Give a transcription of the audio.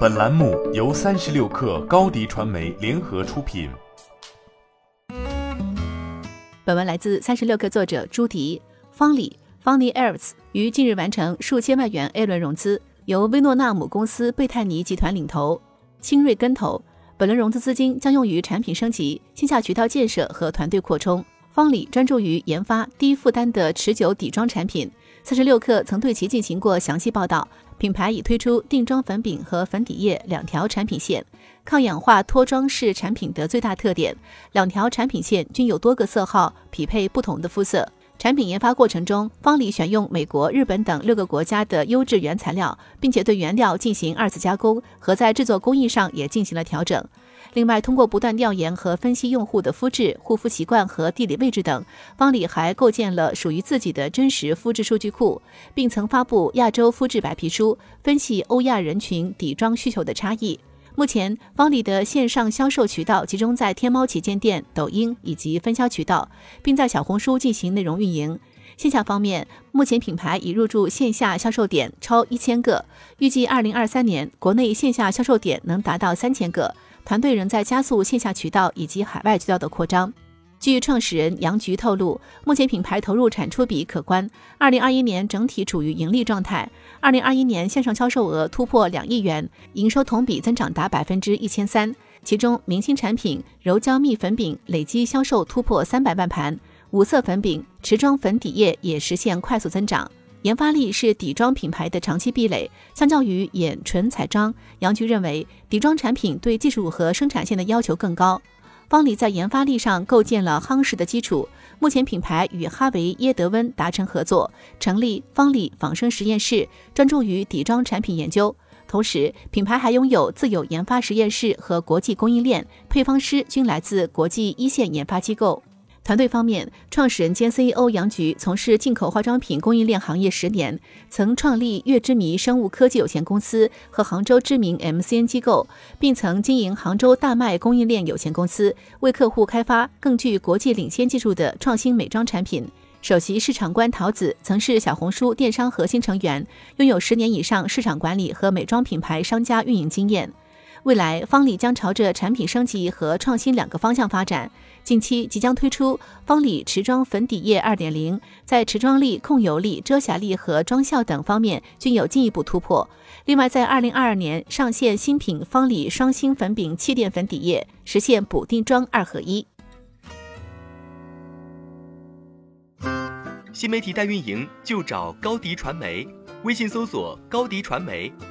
本栏目由三十六氪高低传媒联合出品。本文来自三十六氪作者朱迪。方里 （Funny Elves） 于近日完成数千万元 A 轮融资，由薇诺纳母公司贝泰尼集团领投，清瑞跟投。本轮融资资金将用于产品升级、线下渠道建设和团队扩充。方里专注于研发低负担的持久底妆产品。三十六氪曾对其进行过详细报道。品牌已推出定妆粉饼和粉底液两条产品线，抗氧化脱妆是产品的最大特点。两条产品线均有多个色号，匹配不同的肤色。产品研发过程中，方里选用美国、日本等六个国家的优质原材料，并且对原料进行二次加工，和在制作工艺上也进行了调整。另外，通过不断调研和分析用户的肤质、护肤习惯和地理位置等，方里还构建了属于自己的真实肤质数据库，并曾发布亚洲肤质白皮书，分析欧亚人群底妆需求的差异。目前，方里的线上销售渠道集中在天猫旗舰店、抖音以及分销渠道，并在小红书进行内容运营。线下方面，目前品牌已入驻线下销售点超一千个，预计二零二三年国内线下销售点能达到三千个。团队仍在加速线下渠道以及海外渠道的扩张。据创始人杨菊透露，目前品牌投入产出比可观，二零二一年整体处于盈利状态。二零二一年线上销售额突破两亿元，营收同比增长达百分之一千三。其中，明星产品柔焦蜜粉饼累计销售突破三百万盘，五色粉饼、持妆粉底液也实现快速增长。研发力是底妆品牌的长期壁垒。相较于眼唇彩妆，杨菊认为底妆产品对技术和生产线的要求更高。方里在研发力上构建了夯实的基础。目前，品牌与哈维耶德温达成合作，成立方里仿生实验室，专注于底妆产品研究。同时，品牌还拥有自有研发实验室和国际供应链，配方师均来自国际一线研发机构。团队方面，创始人兼 CEO 杨菊从事进口化妆品供应链行业十年，曾创立悦之谜生物科技有限公司和杭州知名 MCN 机构，并曾经营杭州大麦供应链有限公司，为客户开发更具国际领先技术的创新美妆产品。首席市场官陶子曾是小红书电商核心成员，拥有十年以上市场管理和美妆品牌商家运营经验。未来，方里将朝着产品升级和创新两个方向发展。近期即将推出方里持妆粉底液二点零，在持妆力、控油力、遮瑕力和妆效等方面均有进一步突破。另外，在二零二二年上线新品方里双星粉饼气垫粉底液，实现补定妆二合一。新媒体代运营就找高迪传媒，微信搜索高迪传媒，